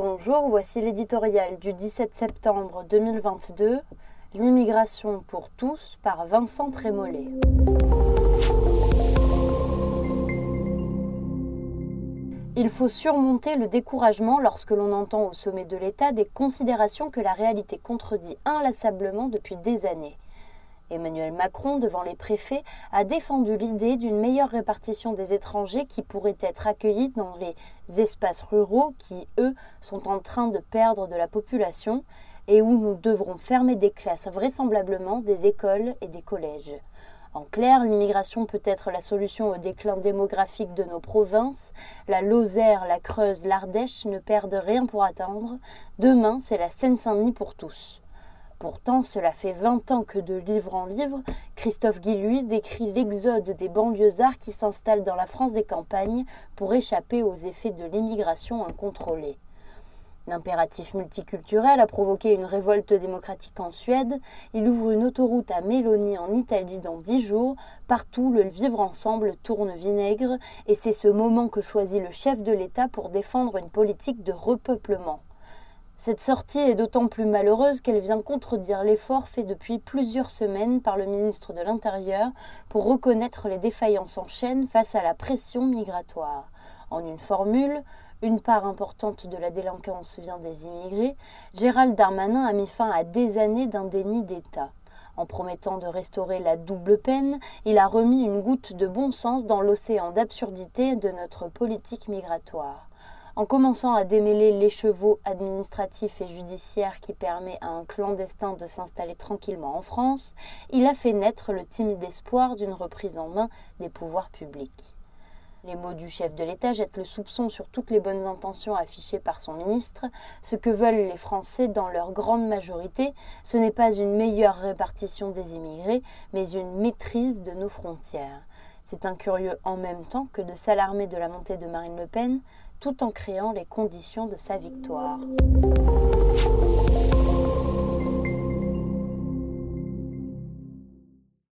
Bonjour, voici l'éditorial du 17 septembre 2022, L'immigration pour tous par Vincent Trémollet. Il faut surmonter le découragement lorsque l'on entend au sommet de l'État des considérations que la réalité contredit inlassablement depuis des années. Emmanuel Macron, devant les préfets, a défendu l'idée d'une meilleure répartition des étrangers qui pourraient être accueillis dans les espaces ruraux qui, eux, sont en train de perdre de la population et où nous devrons fermer des classes, vraisemblablement des écoles et des collèges. En clair, l'immigration peut être la solution au déclin démographique de nos provinces. La Lozère, la Creuse, l'Ardèche ne perdent rien pour attendre. Demain, c'est la Seine-Saint-Denis pour tous. Pourtant, cela fait vingt ans que de livre en livre, Christophe Guilluy décrit l'exode des banlieusards qui s'installent dans la France des campagnes pour échapper aux effets de l'immigration incontrôlée. L'impératif multiculturel a provoqué une révolte démocratique en Suède. Il ouvre une autoroute à Mélanie en Italie dans dix jours. Partout, le vivre ensemble tourne vinaigre et c'est ce moment que choisit le chef de l'État pour défendre une politique de repeuplement. Cette sortie est d'autant plus malheureuse qu'elle vient contredire l'effort fait depuis plusieurs semaines par le ministre de l'Intérieur pour reconnaître les défaillances en chaîne face à la pression migratoire. En une formule, une part importante de la délinquance vient des immigrés, Gérald Darmanin a mis fin à des années d'un d'État. En promettant de restaurer la double peine, il a remis une goutte de bon sens dans l'océan d'absurdité de notre politique migratoire. En commençant à démêler l'écheveau administratif et judiciaire qui permet à un clandestin de s'installer tranquillement en France, il a fait naître le timide espoir d'une reprise en main des pouvoirs publics. Les mots du chef de l'État jettent le soupçon sur toutes les bonnes intentions affichées par son ministre. Ce que veulent les Français dans leur grande majorité, ce n'est pas une meilleure répartition des immigrés, mais une maîtrise de nos frontières. C'est incurieux en même temps que de s'alarmer de la montée de Marine Le Pen, tout en créant les conditions de sa victoire.